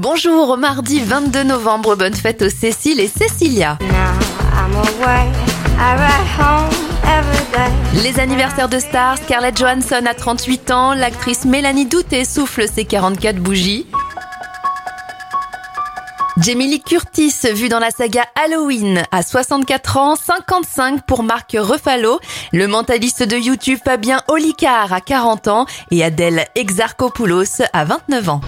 Bonjour, mardi 22 novembre, bonne fête aux Cécile et Cécilia. Les anniversaires de stars, Scarlett Johansson a 38 ans, l'actrice Mélanie Douté souffle ses 44 bougies. Jamie Lee Curtis, vue dans la saga Halloween, à 64 ans, 55 pour Marc Ruffalo, le mentaliste de YouTube Fabien Olicard à 40 ans et Adèle Exarchopoulos à 29 ans.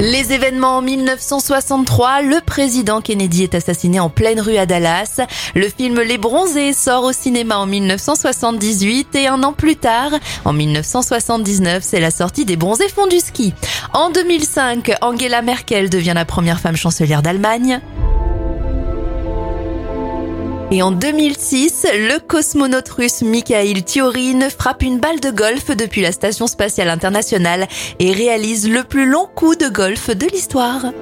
Les événements en 1963, le président Kennedy est assassiné en pleine rue à Dallas. Le film Les Bronzés sort au cinéma en 1978 et un an plus tard, en 1979, c'est la sortie des Bronzés font du ski. En 2005, Angela Merkel devient la première femme chancelière d'Allemagne. Et en 2006, le cosmonaute russe Mikhail Tiorin frappe une balle de golf depuis la Station spatiale internationale et réalise le plus long coup de golf de l'histoire.